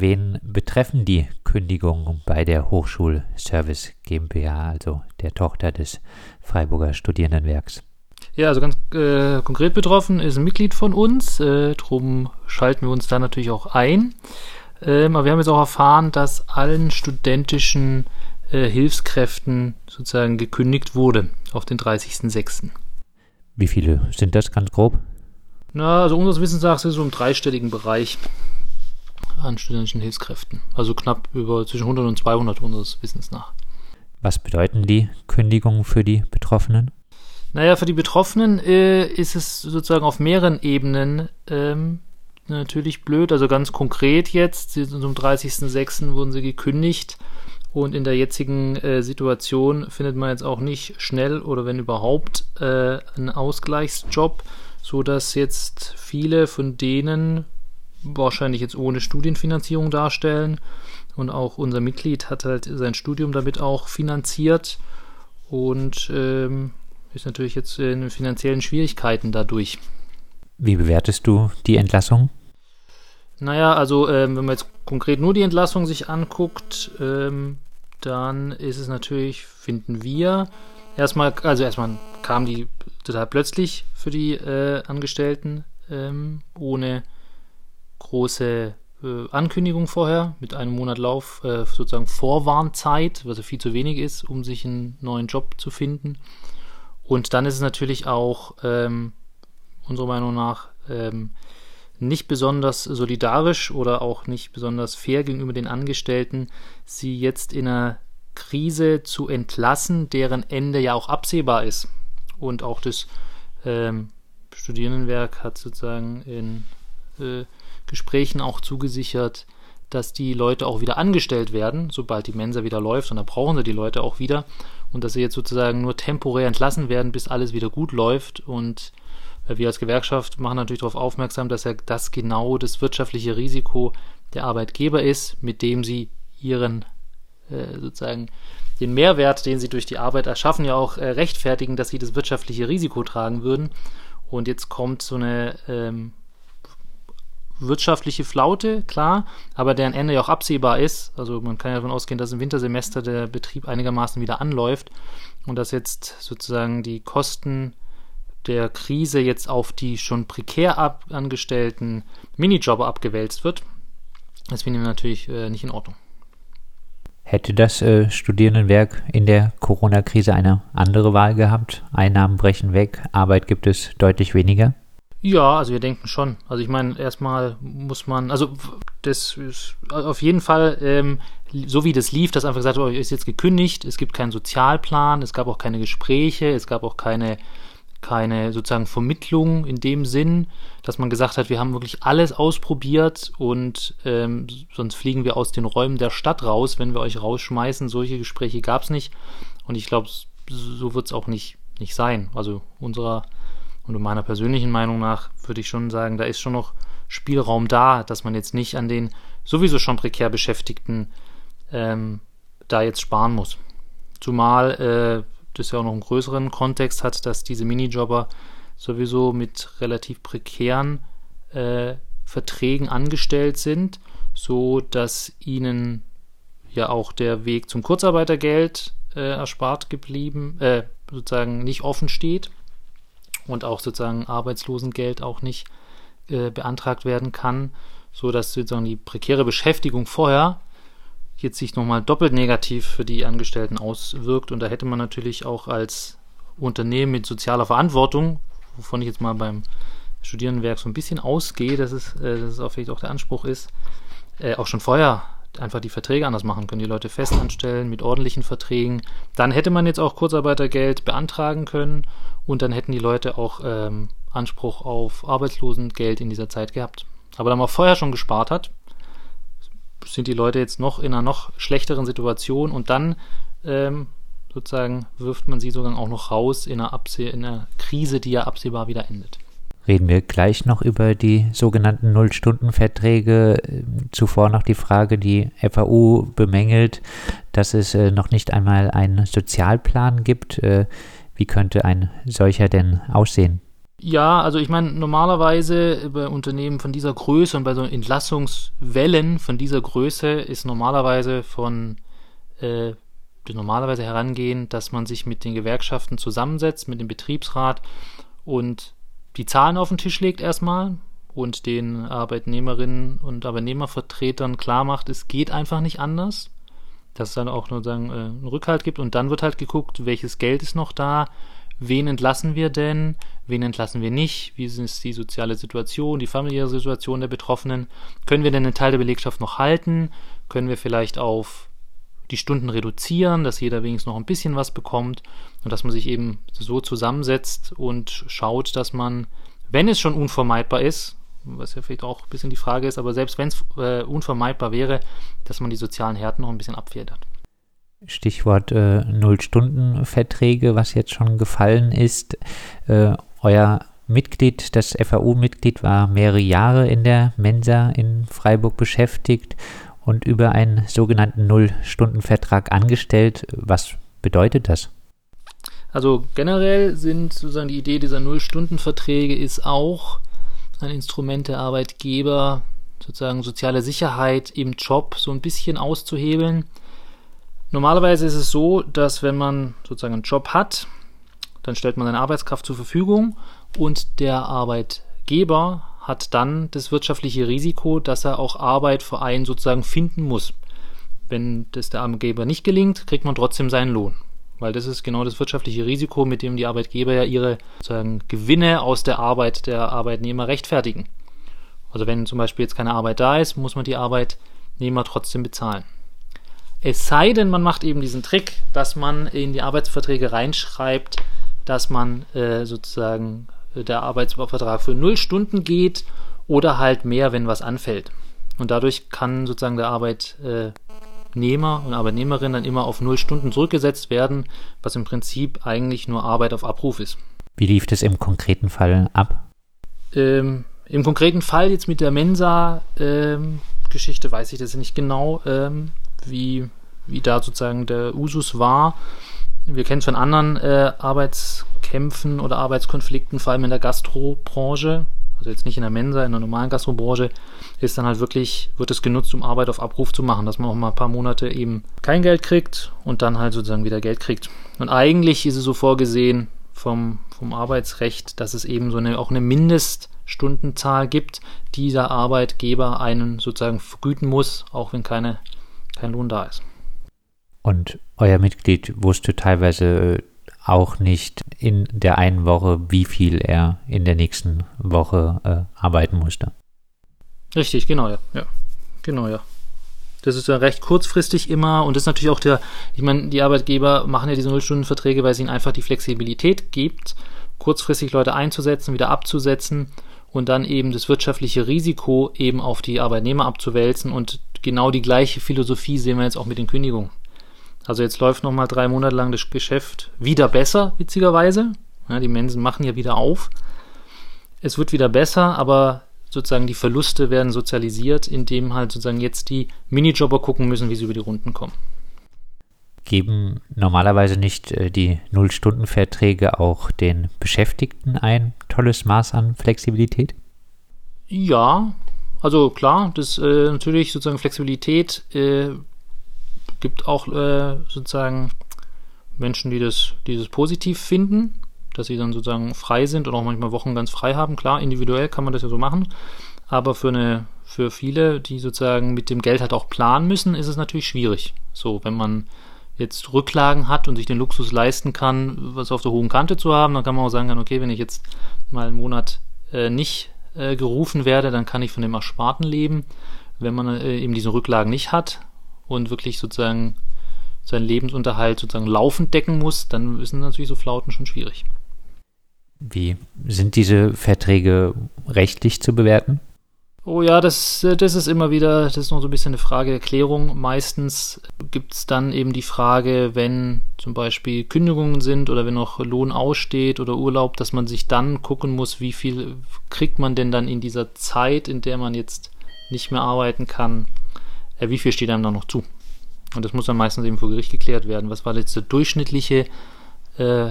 Wen betreffen die Kündigungen bei der Hochschulservice GmbH, also der Tochter des Freiburger Studierendenwerks? Ja, also ganz äh, konkret betroffen ist ein Mitglied von uns. Äh, drum schalten wir uns da natürlich auch ein. Ähm, aber wir haben jetzt auch erfahren, dass allen studentischen äh, Hilfskräften sozusagen gekündigt wurde auf den 30.06. Wie viele sind das ganz grob? Na, also unseres Wissens nach ist es so im dreistelligen Bereich an studentischen Hilfskräften. Also knapp über zwischen 100 und 200 unseres Wissens nach. Was bedeuten die Kündigungen für die Betroffenen? Naja, für die Betroffenen äh, ist es sozusagen auf mehreren Ebenen ähm, natürlich blöd. Also ganz konkret jetzt, zum 30.06. wurden sie gekündigt. Und in der jetzigen äh, Situation findet man jetzt auch nicht schnell oder wenn überhaupt äh, einen Ausgleichsjob, so dass jetzt viele von denen wahrscheinlich jetzt ohne Studienfinanzierung darstellen. Und auch unser Mitglied hat halt sein Studium damit auch finanziert und ähm, ist natürlich jetzt in finanziellen Schwierigkeiten dadurch. Wie bewertest du die Entlassung? Naja, also ähm, wenn man jetzt konkret nur die Entlassung sich anguckt, ähm, dann ist es natürlich, finden wir, erstmal, also erstmal kam die total plötzlich für die äh, Angestellten, ähm, ohne große äh, Ankündigung vorher, mit einem Monat Lauf, äh, sozusagen Vorwarnzeit, was ja viel zu wenig ist, um sich einen neuen Job zu finden. Und dann ist es natürlich auch ähm, unserer Meinung nach ähm, nicht besonders solidarisch oder auch nicht besonders fair gegenüber den Angestellten, sie jetzt in einer Krise zu entlassen, deren Ende ja auch absehbar ist. Und auch das ähm, Studierendenwerk hat sozusagen in äh, Gesprächen auch zugesichert, dass die Leute auch wieder angestellt werden, sobald die Mensa wieder läuft. Und da brauchen sie die Leute auch wieder. Und dass sie jetzt sozusagen nur temporär entlassen werden, bis alles wieder gut läuft. Und äh, wir als Gewerkschaft machen natürlich darauf aufmerksam, dass ja das genau das wirtschaftliche Risiko der Arbeitgeber ist, mit dem sie ihren äh, sozusagen den Mehrwert, den sie durch die Arbeit erschaffen, ja auch äh, rechtfertigen, dass sie das wirtschaftliche Risiko tragen würden. Und jetzt kommt so eine ähm, wirtschaftliche Flaute, klar, aber deren Ende ja auch absehbar ist. Also man kann ja davon ausgehen, dass im Wintersemester der Betrieb einigermaßen wieder anläuft und dass jetzt sozusagen die Kosten der Krise jetzt auf die schon prekär ab angestellten Minijobber abgewälzt wird. Das finden wir natürlich äh, nicht in Ordnung. Hätte das äh, Studierendenwerk in der Corona-Krise eine andere Wahl gehabt? Einnahmen brechen weg, Arbeit gibt es deutlich weniger? Ja, also wir denken schon. Also ich meine, erstmal muss man, also das ist auf jeden Fall, ähm, so wie das lief, dass einfach gesagt wurde, ist jetzt gekündigt, es gibt keinen Sozialplan, es gab auch keine Gespräche, es gab auch keine, keine sozusagen Vermittlung in dem Sinn, dass man gesagt hat, wir haben wirklich alles ausprobiert und ähm, sonst fliegen wir aus den Räumen der Stadt raus, wenn wir euch rausschmeißen. Solche Gespräche gab es nicht. Und ich glaube, so wird es auch nicht, nicht sein. Also unserer und meiner persönlichen Meinung nach würde ich schon sagen, da ist schon noch Spielraum da, dass man jetzt nicht an den sowieso schon prekär Beschäftigten ähm, da jetzt sparen muss. Zumal äh, das ja auch noch einen größeren Kontext hat, dass diese Minijobber sowieso mit relativ prekären äh, Verträgen angestellt sind, so dass ihnen ja auch der Weg zum Kurzarbeitergeld äh, erspart geblieben, äh, sozusagen nicht offen steht und auch sozusagen Arbeitslosengeld auch nicht äh, beantragt werden kann, so dass sozusagen die prekäre Beschäftigung vorher jetzt sich nochmal doppelt negativ für die Angestellten auswirkt. Und da hätte man natürlich auch als Unternehmen mit sozialer Verantwortung, wovon ich jetzt mal beim Studierendenwerk so ein bisschen ausgehe, dass es, äh, dass es auch vielleicht auch der Anspruch ist, äh, auch schon vorher einfach die Verträge anders machen können, die Leute fest anstellen mit ordentlichen Verträgen. Dann hätte man jetzt auch Kurzarbeitergeld beantragen können und dann hätten die Leute auch ähm, Anspruch auf Arbeitslosengeld in dieser Zeit gehabt. Aber da man vorher schon gespart hat, sind die Leute jetzt noch in einer noch schlechteren Situation und dann ähm, sozusagen wirft man sie sogar auch noch raus in einer, Abseh in einer Krise, die ja absehbar wieder endet reden wir gleich noch über die sogenannten Null-Stunden-Verträge. Zuvor noch die Frage, die FAU bemängelt, dass es äh, noch nicht einmal einen Sozialplan gibt. Äh, wie könnte ein solcher denn aussehen? Ja, also ich meine, normalerweise bei Unternehmen von dieser Größe und bei so Entlassungswellen von dieser Größe ist normalerweise von äh, normalerweise herangehen, dass man sich mit den Gewerkschaften zusammensetzt, mit dem Betriebsrat und die Zahlen auf den Tisch legt erstmal und den Arbeitnehmerinnen und Arbeitnehmervertretern klar macht, es geht einfach nicht anders, dass es dann auch nur sagen, äh, einen Rückhalt gibt. Und dann wird halt geguckt, welches Geld ist noch da, wen entlassen wir denn, wen entlassen wir nicht, wie ist die soziale Situation, die familiäre Situation der Betroffenen, können wir denn einen Teil der Belegschaft noch halten, können wir vielleicht auf die Stunden reduzieren, dass jeder wenigstens noch ein bisschen was bekommt und dass man sich eben so zusammensetzt und schaut, dass man, wenn es schon unvermeidbar ist, was ja vielleicht auch ein bisschen die Frage ist, aber selbst wenn es äh, unvermeidbar wäre, dass man die sozialen Härten noch ein bisschen abfedert. Stichwort äh, Null-Stunden-Verträge, was jetzt schon gefallen ist. Äh, euer Mitglied, das FAU-Mitglied, war mehrere Jahre in der Mensa in Freiburg beschäftigt und über einen sogenannten Null-Stunden-Vertrag angestellt. Was bedeutet das? Also generell sind sozusagen die Idee dieser Null-Stunden-Verträge ist auch ein Instrument der Arbeitgeber, sozusagen soziale Sicherheit im Job so ein bisschen auszuhebeln. Normalerweise ist es so, dass wenn man sozusagen einen Job hat, dann stellt man seine Arbeitskraft zur Verfügung und der Arbeitgeber hat dann das wirtschaftliche Risiko, dass er auch Arbeit für einen sozusagen finden muss. Wenn das der Arbeitgeber nicht gelingt, kriegt man trotzdem seinen Lohn. Weil das ist genau das wirtschaftliche Risiko, mit dem die Arbeitgeber ja ihre sozusagen Gewinne aus der Arbeit der Arbeitnehmer rechtfertigen. Also wenn zum Beispiel jetzt keine Arbeit da ist, muss man die Arbeitnehmer trotzdem bezahlen. Es sei denn, man macht eben diesen Trick, dass man in die Arbeitsverträge reinschreibt, dass man äh, sozusagen der Arbeitsvertrag für null Stunden geht oder halt mehr, wenn was anfällt. Und dadurch kann sozusagen der Arbeitnehmer und Arbeitnehmerin dann immer auf null Stunden zurückgesetzt werden, was im Prinzip eigentlich nur Arbeit auf Abruf ist. Wie lief das im konkreten Fall ab? Ähm, Im konkreten Fall jetzt mit der Mensa-Geschichte ähm, weiß ich das nicht genau, ähm, wie, wie da sozusagen der Usus war. Wir kennen es von anderen äh, Arbeitskämpfen oder Arbeitskonflikten, vor allem in der Gastrobranche, also jetzt nicht in der Mensa, in der normalen Gastrobranche, ist dann halt wirklich, wird es genutzt, um Arbeit auf Abruf zu machen, dass man auch mal ein paar Monate eben kein Geld kriegt und dann halt sozusagen wieder Geld kriegt. Und eigentlich ist es so vorgesehen vom, vom Arbeitsrecht, dass es eben so eine, auch eine Mindeststundenzahl gibt, die der Arbeitgeber einen sozusagen vergüten muss, auch wenn keine, kein Lohn da ist. Und euer Mitglied wusste teilweise auch nicht in der einen Woche, wie viel er in der nächsten Woche äh, arbeiten musste. Richtig, genau, ja. ja. Genau, ja. Das ist ja recht kurzfristig immer und das ist natürlich auch der, ich meine, die Arbeitgeber machen ja diese Nullstundenverträge, weil es ihnen einfach die Flexibilität gibt, kurzfristig Leute einzusetzen, wieder abzusetzen und dann eben das wirtschaftliche Risiko eben auf die Arbeitnehmer abzuwälzen und genau die gleiche Philosophie sehen wir jetzt auch mit den Kündigungen. Also jetzt läuft nochmal drei Monate lang das Geschäft wieder besser, witzigerweise. Ja, die Mensen machen ja wieder auf. Es wird wieder besser, aber sozusagen die Verluste werden sozialisiert, indem halt sozusagen jetzt die Minijobber gucken müssen, wie sie über die Runden kommen. Geben normalerweise nicht äh, die Null-Stunden-Verträge auch den Beschäftigten ein tolles Maß an Flexibilität? Ja, also klar, das äh, natürlich sozusagen Flexibilität äh, gibt auch äh, sozusagen Menschen, die das, die positiv finden, dass sie dann sozusagen frei sind und auch manchmal Wochen ganz frei haben. Klar, individuell kann man das ja so machen, aber für eine, für viele, die sozusagen mit dem Geld halt auch planen müssen, ist es natürlich schwierig. So, wenn man jetzt Rücklagen hat und sich den Luxus leisten kann, was auf der hohen Kante zu haben, dann kann man auch sagen, okay, wenn ich jetzt mal einen Monat äh, nicht äh, gerufen werde, dann kann ich von dem Ersparten leben. Wenn man äh, eben diese Rücklagen nicht hat, und wirklich sozusagen seinen Lebensunterhalt sozusagen laufend decken muss, dann sind natürlich so Flauten schon schwierig. Wie sind diese Verträge rechtlich zu bewerten? Oh ja, das, das ist immer wieder, das ist noch so ein bisschen eine Frage der Klärung. Meistens gibt es dann eben die Frage, wenn zum Beispiel Kündigungen sind oder wenn noch Lohn aussteht oder Urlaub, dass man sich dann gucken muss, wie viel kriegt man denn dann in dieser Zeit, in der man jetzt nicht mehr arbeiten kann, wie viel steht einem da noch zu? Und das muss dann meistens eben vor Gericht geklärt werden. Was war jetzt der durchschnittliche äh,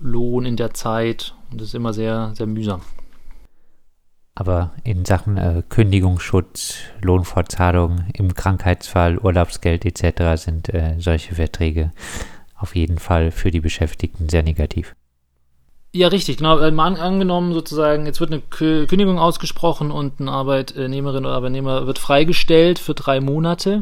Lohn in der Zeit und das ist immer sehr, sehr mühsam. Aber in Sachen äh, Kündigungsschutz, Lohnfortzahlung im Krankheitsfall, Urlaubsgeld etc. sind äh, solche Verträge auf jeden Fall für die Beschäftigten sehr negativ. Ja, richtig, genau. Äh, mal angenommen sozusagen, jetzt wird eine Kündigung ausgesprochen und eine Arbeitnehmerin oder Arbeitnehmer wird freigestellt für drei Monate.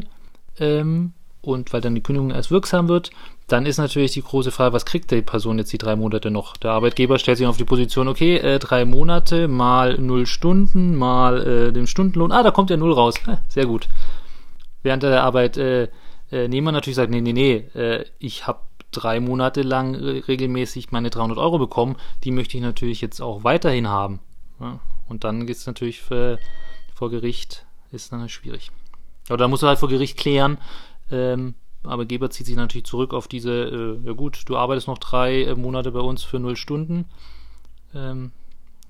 Ähm, und weil dann die Kündigung erst wirksam wird, dann ist natürlich die große Frage, was kriegt die Person jetzt die drei Monate noch? Der Arbeitgeber stellt sich auf die Position, okay, äh, drei Monate mal null Stunden mal äh, den Stundenlohn, ah, da kommt ja null raus, äh, sehr gut. Während der Arbeitnehmer natürlich sagt, nee, nee, nee, äh, ich habe drei Monate lang regelmäßig meine 300 Euro bekommen, die möchte ich natürlich jetzt auch weiterhin haben. Ja? Und dann geht es natürlich für, vor Gericht, ist dann schwierig. Aber da muss er halt vor Gericht klären, ähm, Arbeitgeber zieht sich natürlich zurück auf diese, äh, ja gut, du arbeitest noch drei äh, Monate bei uns für null Stunden. Ähm,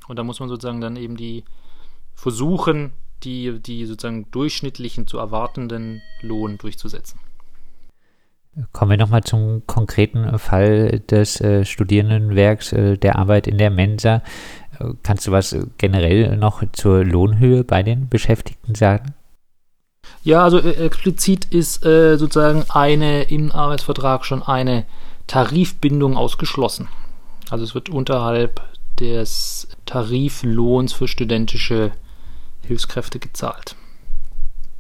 und da muss man sozusagen dann eben die versuchen, die, die sozusagen durchschnittlichen zu erwartenden Lohn durchzusetzen. Kommen wir nochmal zum konkreten Fall des äh, Studierendenwerks äh, der Arbeit in der Mensa. Äh, kannst du was generell noch zur Lohnhöhe bei den Beschäftigten sagen? Ja, also äh, explizit ist äh, sozusagen eine im Arbeitsvertrag schon eine Tarifbindung ausgeschlossen. Also es wird unterhalb des Tariflohns für studentische Hilfskräfte gezahlt.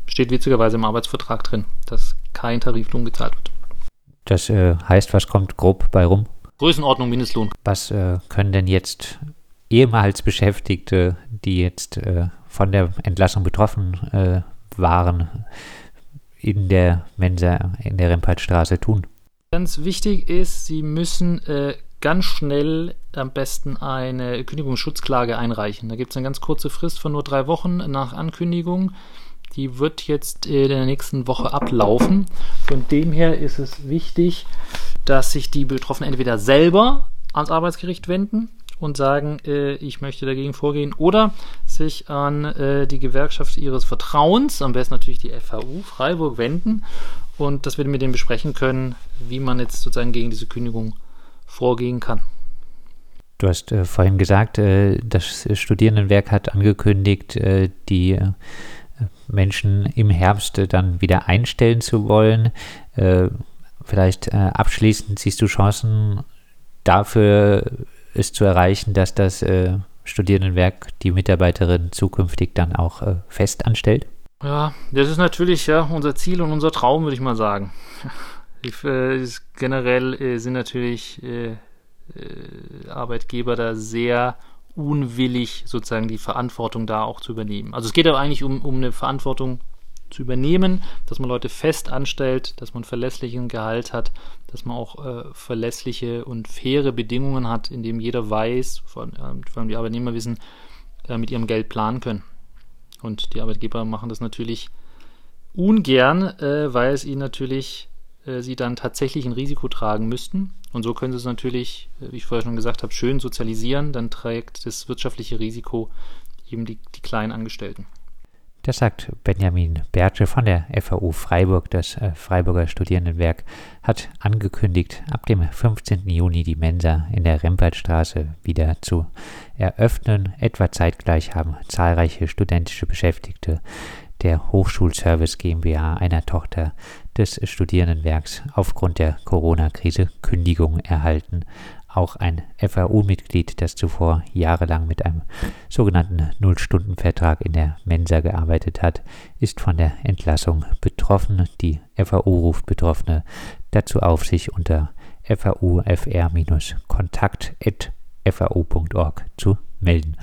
Steht witzigerweise im Arbeitsvertrag drin, dass kein Tariflohn gezahlt wird. Das äh, heißt, was kommt grob bei rum? Größenordnung Mindestlohn. Was äh, können denn jetzt ehemals Beschäftigte, die jetzt äh, von der Entlassung betroffen äh, waren in der Mensa in der Rempartstraße tun? Ganz wichtig ist, Sie müssen äh, ganz schnell am besten eine Kündigungsschutzklage einreichen. Da gibt es eine ganz kurze Frist von nur drei Wochen nach Ankündigung. Die wird jetzt in der nächsten Woche ablaufen. Von dem her ist es wichtig, dass sich die Betroffenen entweder selber ans Arbeitsgericht wenden und sagen, äh, ich möchte dagegen vorgehen oder sich an äh, die Gewerkschaft ihres Vertrauens, am besten natürlich die FAU Freiburg, wenden und dass wir mit denen besprechen können, wie man jetzt sozusagen gegen diese Kündigung vorgehen kann. Du hast äh, vorhin gesagt, äh, das Studierendenwerk hat angekündigt, äh, die Menschen im Herbst dann wieder einstellen zu wollen. vielleicht abschließend siehst du Chancen dafür, es zu erreichen, dass das äh, Studierendenwerk die Mitarbeiterin zukünftig dann auch äh, fest anstellt? Ja, das ist natürlich ja unser Ziel und unser Traum, würde ich mal sagen. Ich, äh, generell äh, sind natürlich äh, äh, Arbeitgeber da sehr unwillig, sozusagen die Verantwortung da auch zu übernehmen. Also es geht aber eigentlich um, um eine Verantwortung zu übernehmen, dass man Leute fest anstellt, dass man verlässlichen Gehalt hat, dass man auch äh, verlässliche und faire Bedingungen hat, in dem jeder weiß, vor, äh, vor allem die Arbeitnehmer wissen, äh, mit ihrem Geld planen können. Und die Arbeitgeber machen das natürlich ungern, äh, weil es ihnen natürlich äh, sie dann tatsächlich ein Risiko tragen müssten. Und so können sie es natürlich, äh, wie ich vorher schon gesagt habe, schön sozialisieren. Dann trägt das wirtschaftliche Risiko eben die, die kleinen Angestellten. Das sagt Benjamin Bertsche von der FAU Freiburg. Das äh, Freiburger Studierendenwerk hat angekündigt, ab dem 15. Juni die Mensa in der Rempertstraße wieder zu eröffnen. Etwa zeitgleich haben zahlreiche studentische Beschäftigte der Hochschulservice GmbH, einer Tochter des Studierendenwerks, aufgrund der Corona-Krise Kündigung erhalten auch ein FAU-Mitglied, das zuvor jahrelang mit einem sogenannten Nullstundenvertrag in der Mensa gearbeitet hat, ist von der Entlassung betroffen. Die FAU ruft Betroffene dazu auf, sich unter faufr-kontakt.fau.org zu melden.